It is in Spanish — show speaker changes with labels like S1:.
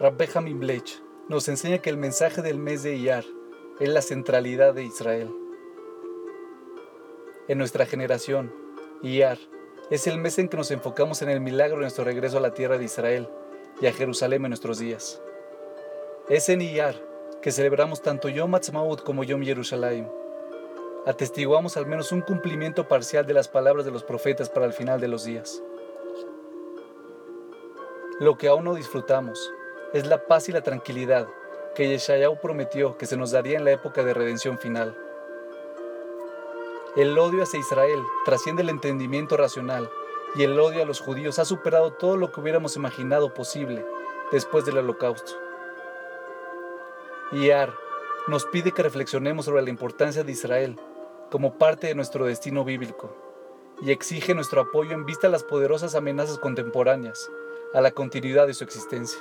S1: Rabbi Hamim Blech nos enseña que el mensaje del mes de Iyar es la centralidad de Israel. En nuestra generación, Iyar es el mes en que nos enfocamos en el milagro de nuestro regreso a la tierra de Israel y a Jerusalén en nuestros días. Es en Iyar que celebramos tanto Yom Ha'atzmaut como Yom Yerushalayim. Atestiguamos al menos un cumplimiento parcial de las palabras de los profetas para el final de los días. Lo que aún no disfrutamos es la paz y la tranquilidad que Yeshayahu prometió que se nos daría en la época de redención final. El odio hacia Israel trasciende el entendimiento racional y el odio a los judíos ha superado todo lo que hubiéramos imaginado posible después del holocausto. Iar nos pide que reflexionemos sobre la importancia de Israel como parte de nuestro destino bíblico y exige nuestro apoyo en vista de las poderosas amenazas contemporáneas a la continuidad de su existencia.